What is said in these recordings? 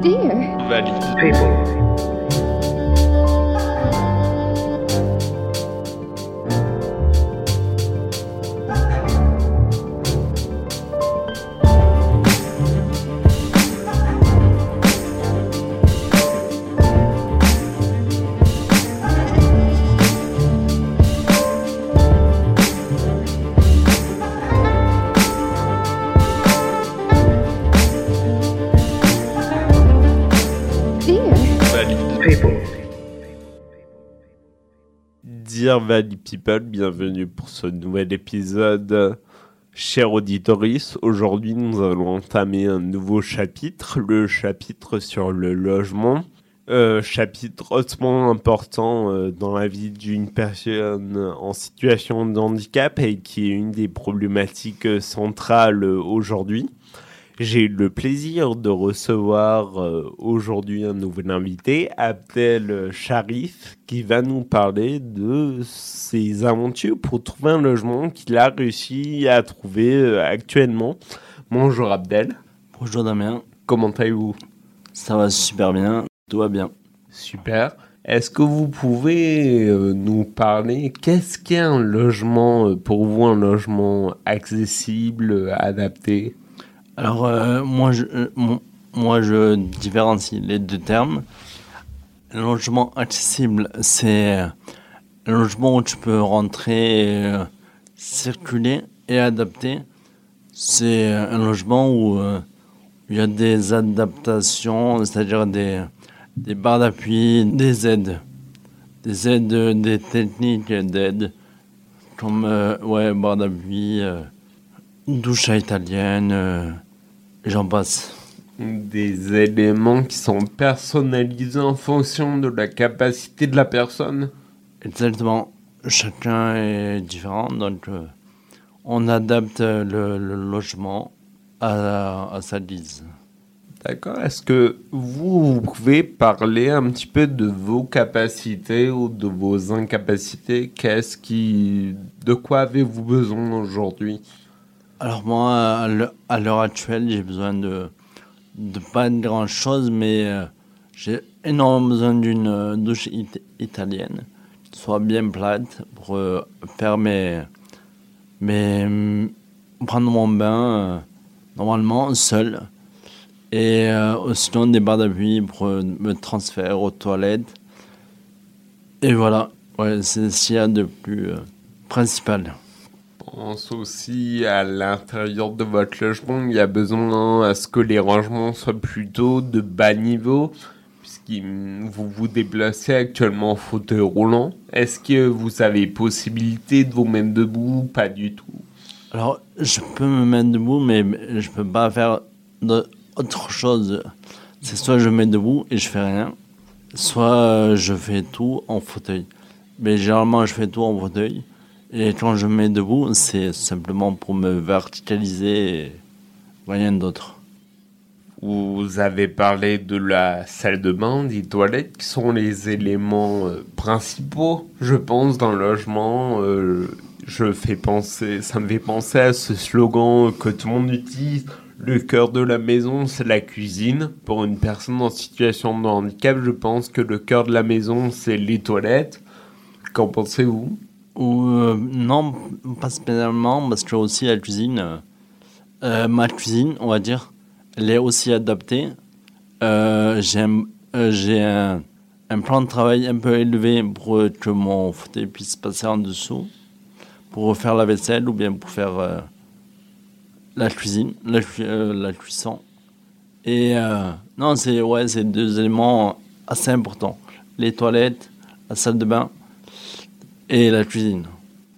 Dear. Dear. Valley People, bienvenue pour ce nouvel épisode. Cher auditoris, aujourd'hui nous allons entamer un nouveau chapitre, le chapitre sur le logement. Euh, chapitre hautement important euh, dans la vie d'une personne en situation de handicap et qui est une des problématiques centrales aujourd'hui. J'ai eu le plaisir de recevoir euh, aujourd'hui un nouvel invité, Abdel Sharif, qui va nous parler de ses aventures pour trouver un logement qu'il a réussi à trouver euh, actuellement. Bonjour Abdel, Bonjour Damien, comment allez-vous? Ça va super bien, tout va bien. Super. Est-ce que vous pouvez euh, nous parler qu'est-ce qu'est un logement pour vous, un logement accessible, adapté? Alors euh, moi, je, euh, moi je différencie les deux termes. Logement accessible, c'est un logement où tu peux rentrer, euh, circuler et adapter. C'est un logement où il y a des adaptations, c'est-à-dire des, des barres d'appui, des aides. Des aides, des techniques d'aide, comme ouais, barre d'appui, douche italienne, j'en passe. Des éléments qui sont personnalisés en fonction de la capacité de la personne Exactement. Chacun est différent, donc euh, on adapte le, le logement à, à sa guise. D'accord. Est-ce que vous, vous pouvez parler un petit peu de vos capacités ou de vos incapacités? Qu'est-ce qui, de quoi avez-vous besoin aujourd'hui? Alors moi, à l'heure- actuelle, j'ai besoin de, pas de grand chose, mais euh, j'ai énormément besoin d'une euh, douche it- italienne, soit bien plate pour euh, faire mes, mm, prendre mon bain normalement seul. Et sinon des barres d'appui pour me transférer aux toilettes. Et voilà, c'est ce qu'il y a de plus principal. Pense aussi à l'intérieur de votre logement, il y a besoin à ce que les rangements soient plutôt de bas niveau, puisque vous vous déplacez actuellement en fauteuil roulant. Est-ce que vous avez possibilité de vous mettre debout Pas du tout? Alors, je peux me mettre debout, mais je peux pas faire autre chose. C'est soit je me mets debout et je fais rien, soit euh, je fais tout en fauteuil. Mais généralement, je fais tout en fauteuil. Et quand je me mets debout, c'est simplement pour me verticaliser rien d'autre. Vous avez parlé de la salle de bain, des toilettes, qui sont les éléments euh, principaux, je pense, dans le logement. Euh, je fais penser, ça me fait penser à ce slogan que tout le monde utilise. Le cœur de la maison, c'est la cuisine. Pour une personne en situation de handicap, je pense que le cœur de la maison, c'est les toilettes. Qu'en pensez-vous? Ou euh, non, pas spécialement, parce que aussi la cuisine, euh, euh, ma cuisine, on va dire, elle est aussi adaptée. Euh, j'ai un, un, plan de travail un peu élevé pour que mon fauteuil puisse passer en dessous, pour faire la vaisselle ou bien pour faire la cuisine, la, cu- la cuisson. Et non, c'est ouais, deux éléments assez importants. Les toilettes, la salle de bain et la cuisine.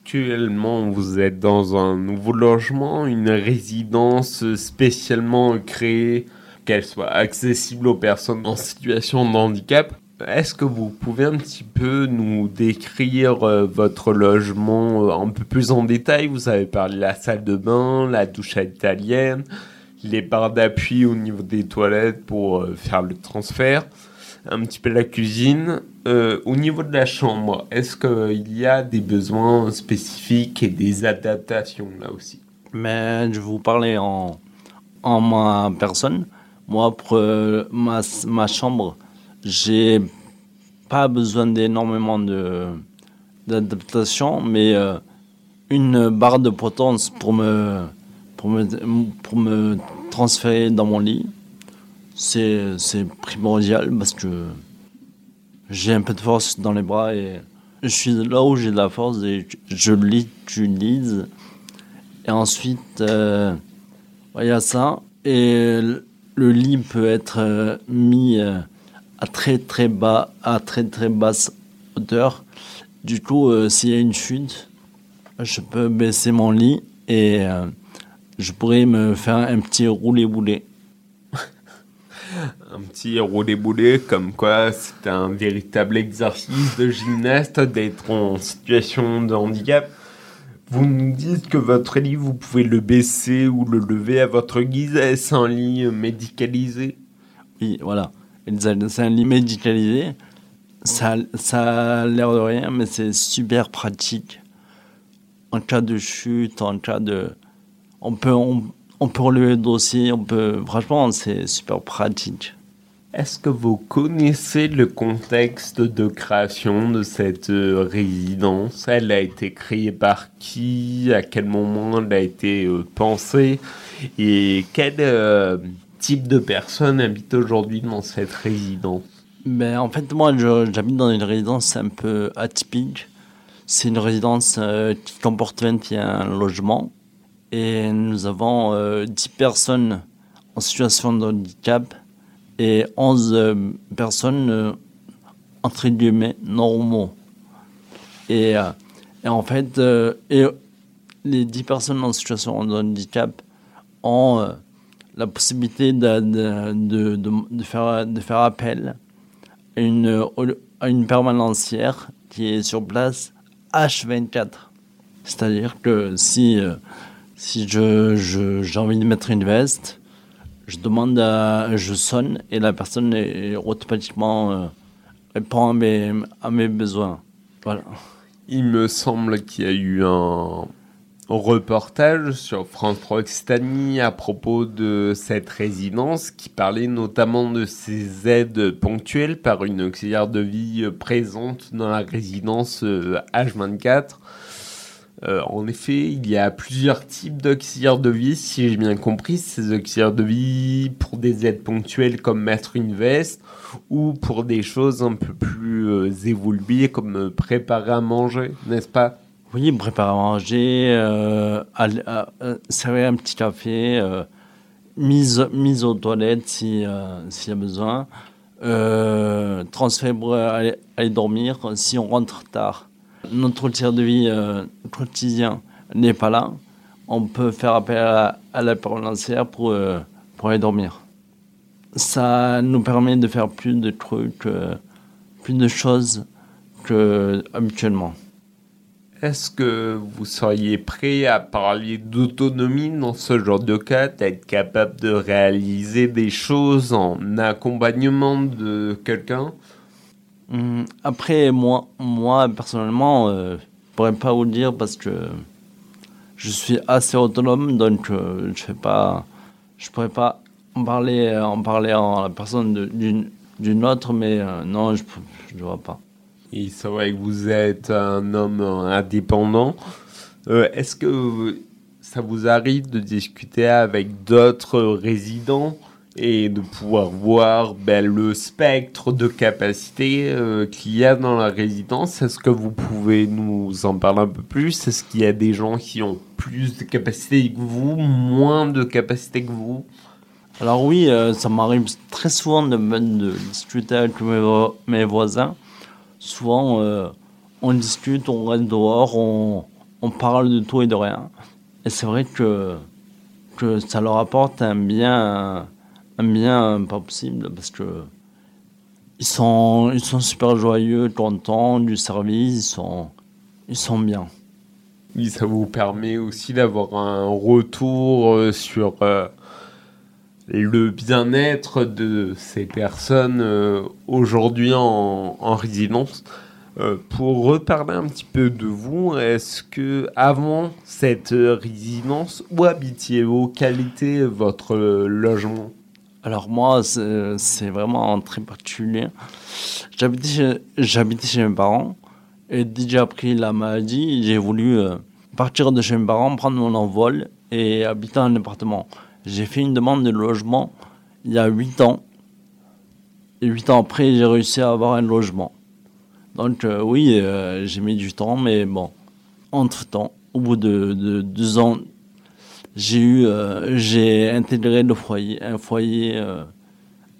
Actuellement, vous êtes dans un nouveau logement, une résidence spécialement créée, qu'elle soit accessible aux personnes en situation de handicap. Est-ce que vous pouvez un petit peu nous décrire euh, votre logement euh, un peu plus en détail? Vous avez parlé de la salle de bain, la douche italienne, les barres d'appui au niveau des toilettes pour euh, faire le transfert, un petit peu la cuisine. Euh, au niveau de la chambre, est-ce qu'il y a des besoins spécifiques et des adaptations là aussi? Mais je vous parler en, en ma personne. Moi, pour euh, ma, ma chambre, j'ai pas besoin d'énormément de d'adaptation, mais euh, une barre de potence pour me, pour me, pour me transférer dans mon lit, c'est primordial parce que j'ai un peu de force dans les bras et je suis là où j'ai de la force et je l'utilise. Et ensuite, euh, il y a ça. Et le lit peut être euh, mis euh, à très très bas, à très très basse hauteur. Du coup, s'il y a une chute, je peux baisser mon lit et je pourrais me faire un petit roulé-boulé. Un petit roulé-boulé, comme quoi c'est un véritable exercice de gymnaste d'être en situation de handicap. Vous nous dites que votre lit, vous pouvez le baisser ou le lever à votre guise. Est-ce un lit médicalisé? Oui, voilà. C'est un lit médicalisé. Ça, a l'air de rien, mais c'est super pratique. En cas de chute, en cas de... On peut, on peut relever le dossier, on peut... Franchement, c'est super pratique. Est-ce que vous connaissez le contexte de création de cette euh, résidence? Elle a été créée par qui? À quel moment elle a été euh, pensée? Et quel euh, type de personnes habitent aujourd'hui dans cette résidence? Ben, En fait, moi, j'habite dans une résidence un peu atypique. C'est une résidence qui comporte 21 logements. Et nous avons 10 personnes en situation de handicap et 11 euh, personnes, euh, entre guillemets, normaux. Et, euh, et en fait, les 10 personnes en situation de handicap ont la possibilité de, de, de, faire, de faire appel à une, à permanencière qui est sur place H24. C'est-à-dire que si, si je, j'ai envie de mettre une veste, je demande, je sonne et la personne est, automatiquement euh, répond à mes, besoins. Voilà. Il me semble qu'il y a eu un reportage sur France 3 Occitanie à propos de cette résidence qui parlait notamment de ces aides ponctuelles par une auxiliaire de vie présente dans la résidence H24 euh, en effet, il y a plusieurs types d'auxiliaires de vie, si j'ai bien compris. Ces auxiliaires de vie pour des aides ponctuelles comme mettre une veste ou pour des choses un peu plus euh, évoluées comme euh, préparer à manger, n'est-ce pas? Oui, préparer à manger, servir un petit café, mise, mise aux toilettes s'il y a besoin, transfert pour aller dormir si on rentre tard notre tir de vie euh, quotidien n'est pas là, on peut faire appel à, la parole pour, euh, pour aller dormir. Ça nous permet de faire plus de trucs, euh, plus de choses que habituellement. Est-ce que vous seriez prêt à parler d'autonomie dans ce genre de cas, d'être capable de réaliser des choses en accompagnement de quelqu'un? Après, moi, moi personnellement, euh, je pourrais pas vous le dire parce que je suis assez autonome, donc euh, je ne pourrais pas en parler, en parler en la personne d'une autre, mais euh, non, je ne vois pas. Et c'est vrai que vous êtes un homme indépendant. Est-ce que ça vous arrive de discuter avec d'autres résidents? Et de pouvoir voir ben, le spectre de capacité euh, qu'il y a dans la résidence. Est-ce que vous pouvez nous en parler un peu plus? Est-ce qu'il y a des gens qui ont plus de capacité que vous, moins de capacité que vous? Alors oui, euh, ça m'arrive très souvent de, de discuter avec mes, voisins. Souvent, euh, on discute, on reste dehors, on, on, parle de tout et de rien. Et c'est vrai que, que ça leur apporte un bien bien pas possible parce que ils sont, ils sont super joyeux, contents du service, ils sont, ils sont bien. Oui, ça vous permet aussi d'avoir un retour euh, sur euh, le bien-être de ces personnes euh, aujourd'hui en, en, résidence. pour reparler un petit peu de vous, est-ce que avant cette résidence, où habitiez-vous? Était votre logement? Alors moi, c'est vraiment très particulier. J'habitais chez, mes parents et j'ai appris la maladie, j'ai voulu euh, partir de chez mes parents, prendre mon envol et habiter en appartement. J'ai fait une demande de logement il y a 8 ans. Et 8 ans après, j'ai réussi à avoir un logement. Donc euh, oui, euh, j'ai mis du temps, mais bon, entre-temps, au bout de deux ans j'ai eu, euh, j'ai intégré le foyer, un foyer, euh,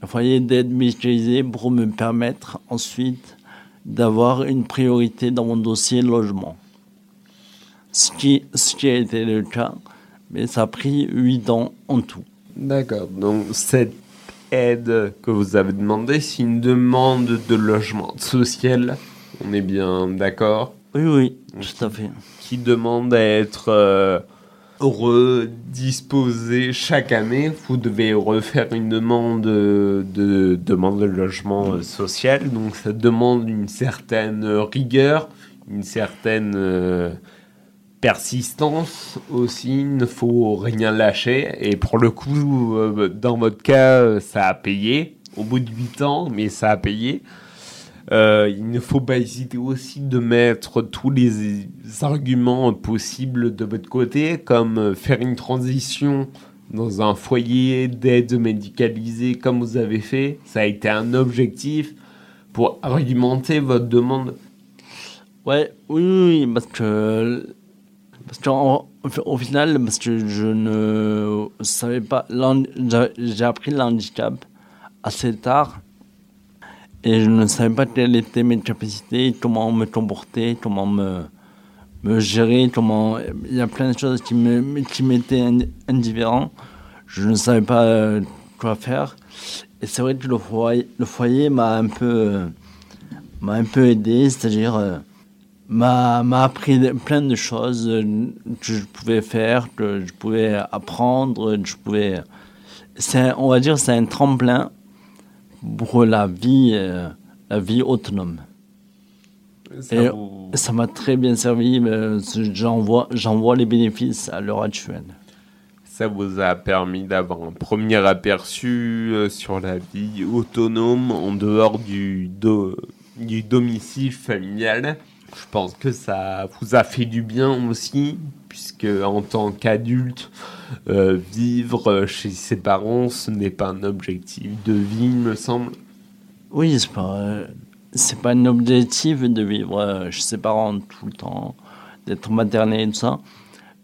un foyer d'aide médicalisée pour me permettre ensuite d'avoir une priorité dans mon dossier logement. Ce qui, ce qui a été le cas, mais ça a pris huit ans en tout. D'accord. Donc cette aide que vous avez demandée, c'est une demande de logement social. On est bien d'accord? Oui, oui, tout à fait. Qui demande à être euh, redisposer chaque année. Vous devez refaire une demande de, demande de logement social. Donc ça demande une certaine rigueur, une certaine euh, persistance aussi. Il ne faut rien lâcher. Et pour le coup, euh, dans votre cas, ça a payé. Au bout de 8 ans, mais ça a payé. Euh, il ne faut pas hésiter aussi de mettre tous les arguments possibles de votre côté, comme faire une transition dans un foyer d'aide médicalisée comme vous avez fait. Ça a été un objectif pour argumenter votre demande. Ouais, oui, oui, parce que parce qu'au au final, parce que je ne savais pas, j'ai appris l'handicap assez tard et je ne savais pas quelles étaient mes capacités, comment me comporter, comment me, me gérer, comment... Il y a plein de choses qui m'étaient indifférents. Je ne savais pas euh, quoi faire. Et c'est vrai que le foyer, le foyer m'a un peu, m'a un peu aidé, c'est-à-dire euh, m'a, m'a appris plein de choses que je pouvais faire, que je pouvais apprendre, que je pouvais... C'est, on va dire c'est un tremplin pour la vie, euh, la vie autonome. Ça Et ça m'a très bien servi, j'en vois, vois les bénéfices à l'heure actuelle. Ça vous a permis d'avoir un premier aperçu euh, sur la vie autonome en dehors du, du domicile familial. Je pense que ça vous a fait du bien aussi, puisque en tant qu'adulte, euh, vivre chez ses parents, ce n'est pas un objectif de vie, me semble. Oui, c'est pas, euh, c'est pas un objectif de vivre euh, chez ses parents tout le temps, d'être materné et tout ça.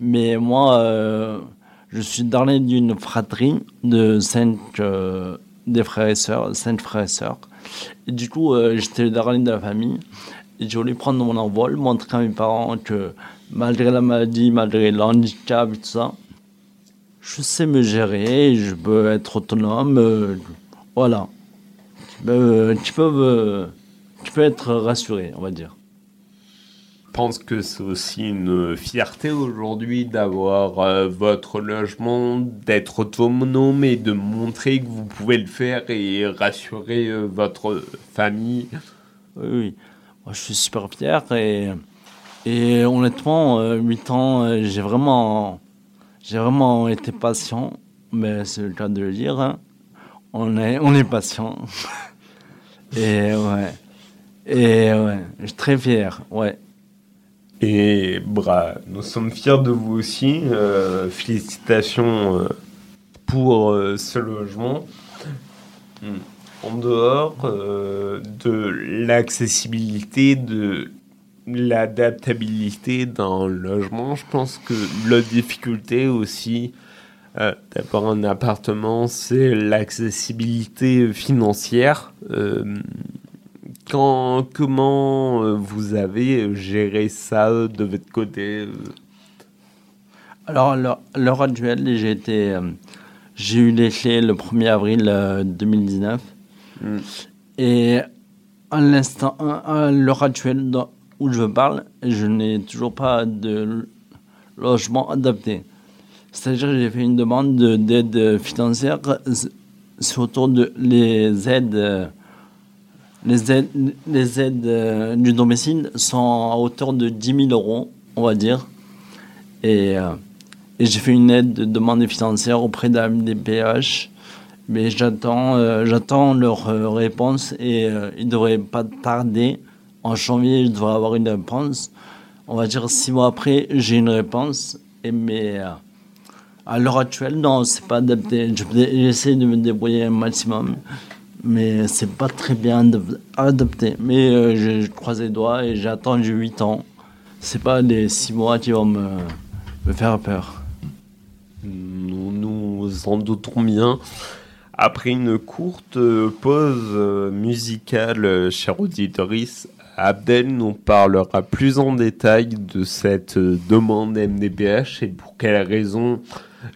Mais moi, je suis dernier d'une fratrie de cinq des frères et sœurs, cinq frères et sœurs. Du coup, j'étais le dernier de la famille. J'ai voulu prendre mon envol, montrer à mes parents que malgré la maladie, malgré l'handicap et tout ça, je sais me gérer, je peux être autonome. Euh, voilà. Tu peux, euh, tu peux être rassuré, on va dire. Je pense que c'est aussi une fierté aujourd'hui d'avoir euh, votre logement, d'être autonome et de montrer que vous pouvez le faire et rassurer votre famille. Oui, oui. Je suis super fier et et honnêtement, 8 euh, ans, euh, j'ai vraiment, j'ai vraiment été patient, mais c'est le cas de le dire. Hein. On est, on est patient. Et ouais. Et ouais, je suis très fier, ouais. Et nous sommes fiers de vous aussi. Euh, félicitations pour ce logement. Hmm. En dehors de l'accessibilité, de l'adaptabilité le logement. Je pense que la difficulté aussi euh, d'avoir un appartement, c'est l'accessibilité financière. Euh, comment euh, vous avez géré ça de votre côté Alors, l'heure actuelle, j'ai été, j'ai eu les clés le 1er avril 2019. Hmm. Et à l'instant, à l'heure actuelle, où je parle, je n'ai toujours pas de logement adapté. C'est-à-dire que j'ai fait une demande d'aide financière, c'est autour de les aides, les aides, les aides euh, du domicile sont à hauteur de 10 000 euros, on va dire. Et, euh, j'ai fait une aide de demande financière auprès de la MDPH Mais j'attends, euh, j'attends leur euh, réponse et euh, ils ne devraient pas tarder. En janvier, je devrais avoir une réponse. On va dire six mois après, j'ai une réponse. Et, mais à l'heure actuelle, non, c'est pas adapté. J'essaie de me débrouiller un maximum, mais c'est pas très bien adapté. Mais je croise les doigts et j'ai attendu 8 ans. C'est pas les six mois qui vont me, me faire peur. Nous nous en doutons bien. Après une courte pause musicale, cher auditoris, Abdel nous parlera plus en détail de cette demande MDPH et pour quelles raisons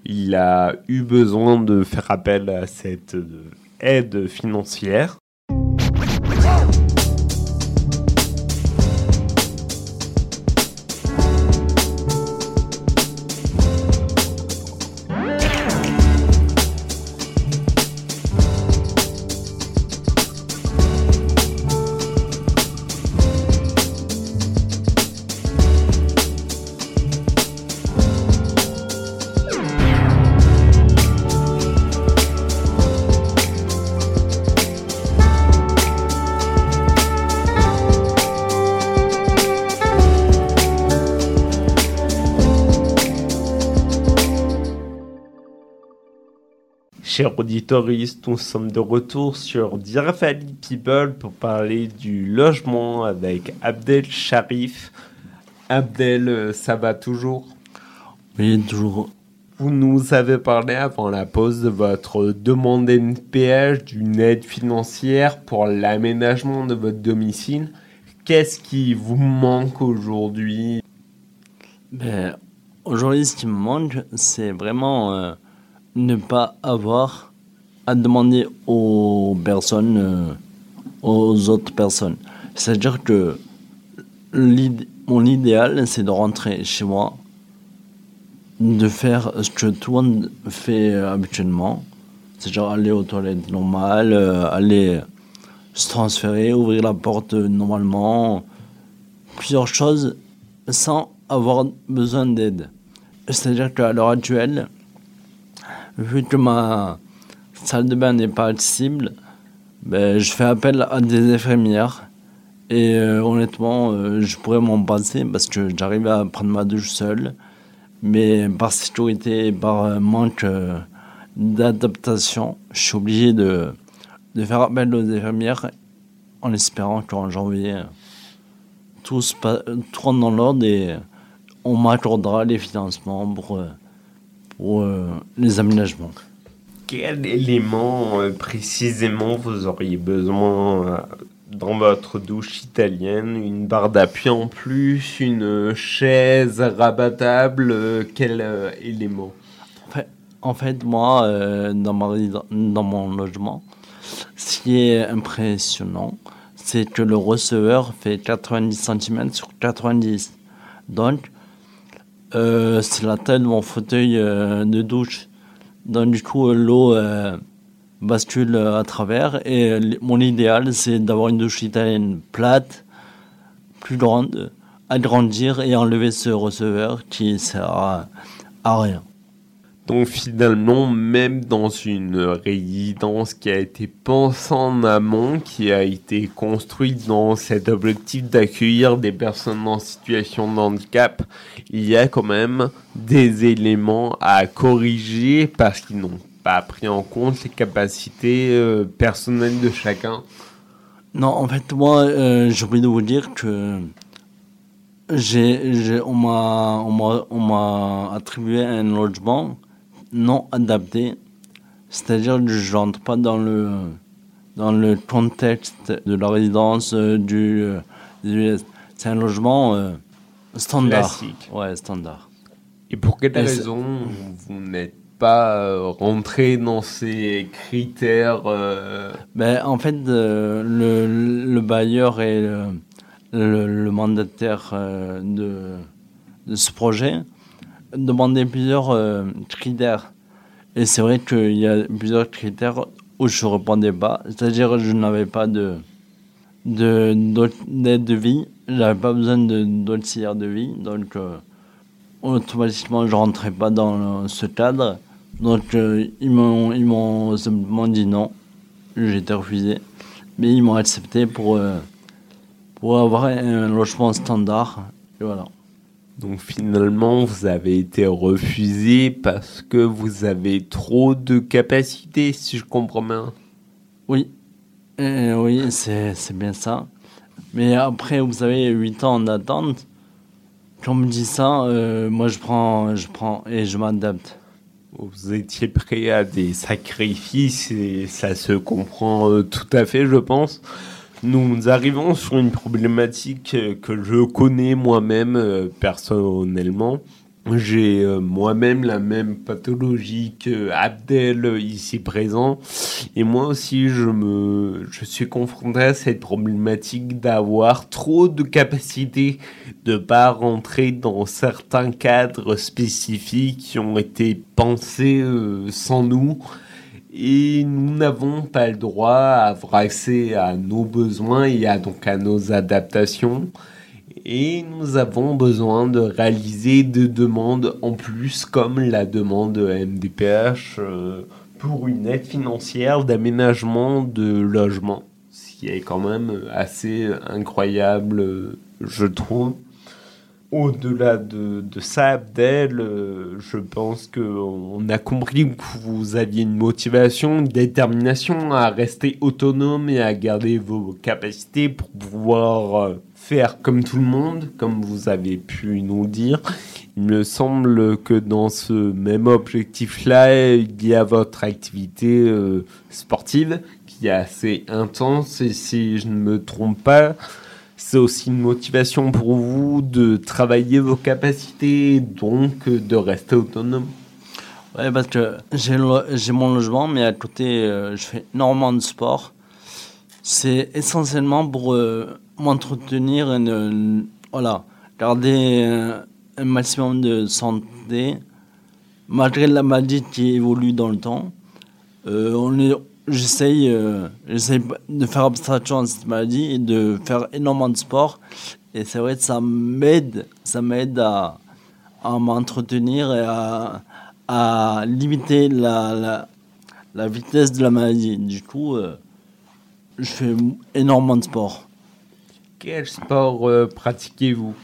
il a eu besoin de faire appel à cette aide financière. Chers auditoristes, nous sommes de retour sur Dear People pour parler du logement avec Abdel Sharif. Abdel, ça va toujours? Oui, toujours. Vous nous avez parlé avant la pause de votre demande NPH, d'une aide financière pour l'aménagement de votre domicile. Qu'est-ce qui vous manque aujourd'hui? Ben, Aujourd'hui, ce qui me manque, c'est vraiment... Euh, ne pas avoir à demander aux personnes, euh, aux autres personnes. C'est-à-dire que mon idéal, c'est de rentrer chez moi, de faire ce que tout le monde fait habituellement, c'est-à-dire aller aux toilettes normales, euh, aller se transférer, ouvrir la porte normalement, plusieurs choses sans avoir besoin d'aide. C'est-à-dire qu'à l'heure actuelle, vu que ma salle de bain n'est pas accessible, ben, je fais appel à des infirmières. Et euh, honnêtement, euh, je pourrais m'en passer parce que j'arrive à prendre ma douche seule. Mais par sécurité et par euh, manque d'adaptation, je suis obligé de, de faire appel aux infirmières en espérant qu'en janvier, tout, se tout rentre dans l'ordre et on m'accordera les financements pour euh, les aménagements. Quel élément euh, précisément vous auriez besoin euh, dans votre douche italienne? Une barre d'appui en plus Une chaise rabattable Quel élément? En fait, moi, dans, ma, dans mon logement, ce qui est impressionnant, c'est que le receveur fait 90 cm sur 90. Donc, euh, c'est la taille de mon fauteuil euh, de douche. Donc du coup, l'eau euh, bascule à travers. Et mon idéal, c'est d'avoir une douche italienne plate, plus grande, agrandir et enlever ce receveur qui sert à rien. Donc finalement, même dans une résidence qui a été pensée en amont, qui a été construite dans cet objectif d'accueillir des personnes en situation de handicap, il y a quand même des éléments à corriger parce qu'ils n'ont pas pris en compte les capacités euh, personnelles de chacun. Non, en fait, moi, euh, j'ai envie de vous dire que on m'a attribué un logement non adapté, c'est-à-dire que je rentre pas dans le, dans le contexte de la résidence euh, du, euh, c'est un logement euh, standard. Classique. Ouais, standard. Et pour quelle raison vous n'êtes pas rentré dans ces critères ben, En fait, le, le, bailleur et le, le mandataire de, de ce projet demander plusieurs euh, critères. Et c'est vrai qu'il y a plusieurs critères où je ne répondais pas. C'est-à-dire que je n'avais pas de d'aide de, vie, je n'avais pas besoin d'auxiliaire de, vie, donc euh, automatiquement je rentrais pas dans ce cadre. Donc euh, ils m'ont simplement dit non. J'ai été refusé. Mais ils m'ont accepté pour, pour avoir un logement standard. Et voilà. Donc finalement, vous avez été refusé parce que vous avez trop de capacité, si je comprends bien. Oui, Euh, oui, c'est bien ça. Mais après, vous savez, 8 ans d'attente, quand on me dit ça, euh, moi je prends, je prends et je m'adapte. Vous étiez prêt à des sacrifices et ça se comprend euh, tout à fait, je pense. Nous arrivons sur une problématique euh, que je connais moi-même euh, personnellement. J'ai euh, moi-même la même pathologie que Abdel ici présent. Et moi aussi, je, me, je suis confronté à cette problématique d'avoir trop de capacité de pas rentrer dans certains cadres spécifiques qui ont été pensés sans nous. Et nous n'avons pas le droit à avoir accès à nos besoins et à, donc à nos adaptations. Et nous avons besoin de réaliser des demandes en plus, comme la demande MDPH euh, pour une aide financière d'aménagement de logement. Ce qui est quand même assez incroyable, je trouve. Au-delà de, ça, Abdel, euh, je pense qu'on a compris que vous aviez une motivation, une détermination à rester autonome et à garder vos capacités pour pouvoir euh, faire comme tout le monde, comme vous avez pu nous dire. Il me semble que dans ce même objectif-là, il y a votre activité euh, sportive qui est assez intense et si je ne me trompe pas, c'est aussi une motivation pour vous de travailler vos capacités, donc de rester autonome? Ouais, parce que j'ai mon logement, mais à côté, euh, je fais énormément de sport. C'est essentiellement pour euh, m'entretenir, voilà, garder un maximum de santé, malgré la maladie qui évolue dans le temps. Euh, on est- J'essaye euh, de faire abstraction à cette maladie et de faire énormément de sport. Et c'est vrai que ça m'aide, ça m'aide à, à m'entretenir et à, à limiter la, la, la vitesse de la maladie. Du coup, euh, je fais énormément de sport. Quel sport euh, pratiquez-vous?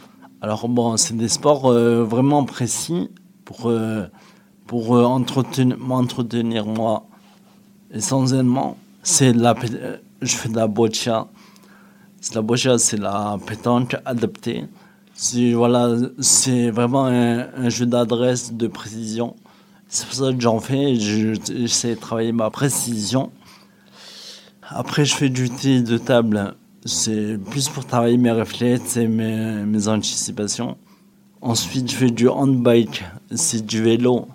Alors bon, c'est des sports euh, vraiment précis pour, pour entretenir- m'entretenir moi. Essentiellement, c'est la, euh, je fais de la boccia. La boccia, c'est la pétanque adaptée. C'est vraiment un, jeu d'adresse, de précision. C'est pour ça que j'en fais. je- J'essaie de travailler ma précision. Après, je fais du tennis de table. C'est plus pour travailler mes réflexes et mes, mes anticipations. Ensuite, je fais du handbike. C'est du vélo.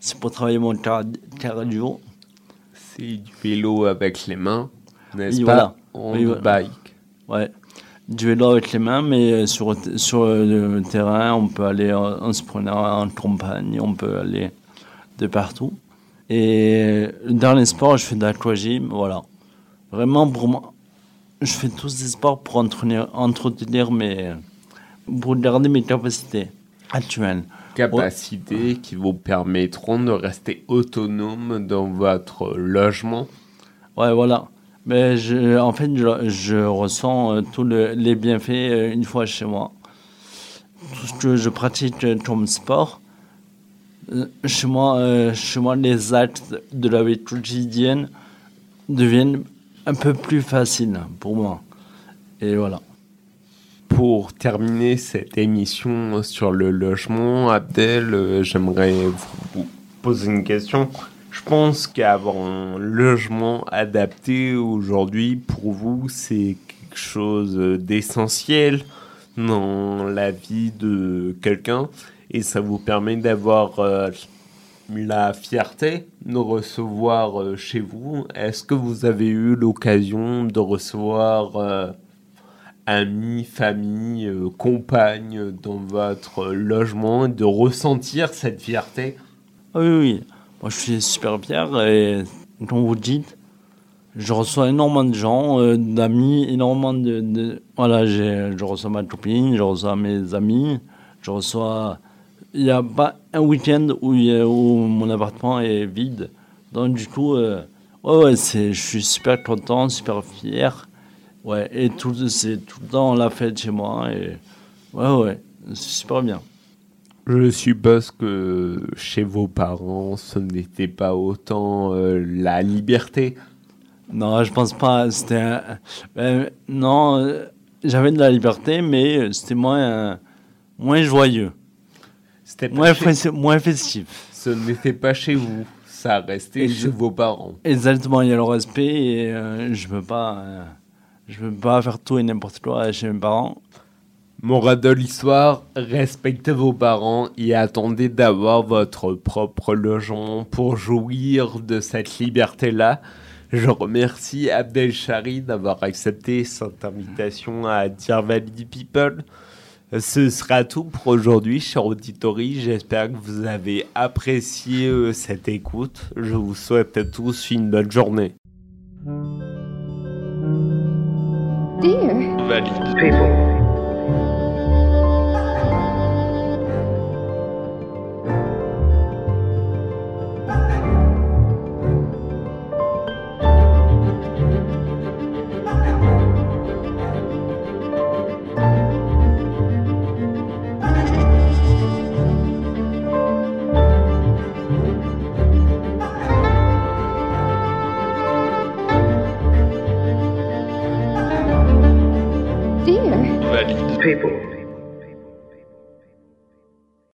C'est pour travailler mon car- cardio. C'est du vélo avec les mains, n'est-ce Oui, pas? voilà. On Oui, bike. Ouais. Du vélo avec les mains, mais sur, sur le terrain, on peut aller en, se prenant en campagne, on peut aller de partout. Et dans les sports, je fais de l'aquagym, voilà. Vraiment, pour moi, je fais tous ces sports pour entretenir, entretenir mes, pour garder mes capacités actuelles. Capacités qui vous permettront de rester autonome dans votre logement. Ouais, voilà. Mais je, en fait, je, je ressens euh, tous le- les bienfaits euh, une fois chez moi. Tout ce que je pratique euh, comme sport, chez moi, chez moi, les actes de la vie quotidienne deviennent un peu plus faciles pour moi. Et voilà. Pour terminer cette émission sur le logement, Abdel, euh, j'aimerais vous poser une question. Je pense qu'avoir un logement adapté aujourd'hui, pour vous, c'est quelque chose d'essentiel dans la vie de quelqu'un et ça vous permet d'avoir euh, la fierté de recevoir euh, chez vous. Est-ce que vous avez eu l'occasion de recevoir amis, famille, euh, compagne dans votre logement et de ressentir cette fierté? Ah Oui, oui. Moi, je suis super fier et, comme vous dites, je reçois énormément de gens, euh, d'amis, énormément de... voilà, je reçois ma copine, je reçois mes amis, je reçois il n'y a pas un week-end où, où mon appartement est vide. Donc du coup, euh, ouais, ouais, je suis super content, super fier. Ouais, et tout, c'est tout le temps la fête chez moi. Et ouais, ouais, c'est super bien. Je suppose que chez vos parents, ce n'était pas autant euh, la liberté? Non, je pense pas. C'était un- ben, non, euh, j'avais de la liberté, mais c'était moins, euh, moins joyeux, C'était moins, chez- moins festif. Ce n'était pas chez vous, ça restait Et chez je- vos parents? Exactement, il y a le respect et euh, je peux pas, je peux pas faire tout et n'importe quoi chez mes parents. Morale de l'histoire, respectez vos parents et attendez d'avoir votre propre logement pour jouir de cette liberté-là. Je remercie Abdel Chari d'avoir accepté cette invitation à Dear Valley People. Ce sera tout pour aujourd'hui, cher auditory. J'espère que vous avez apprécié euh, cette écoute. Je vous souhaite à tous une bonne journée. Dear. Valide. people. Dear. Valide. People.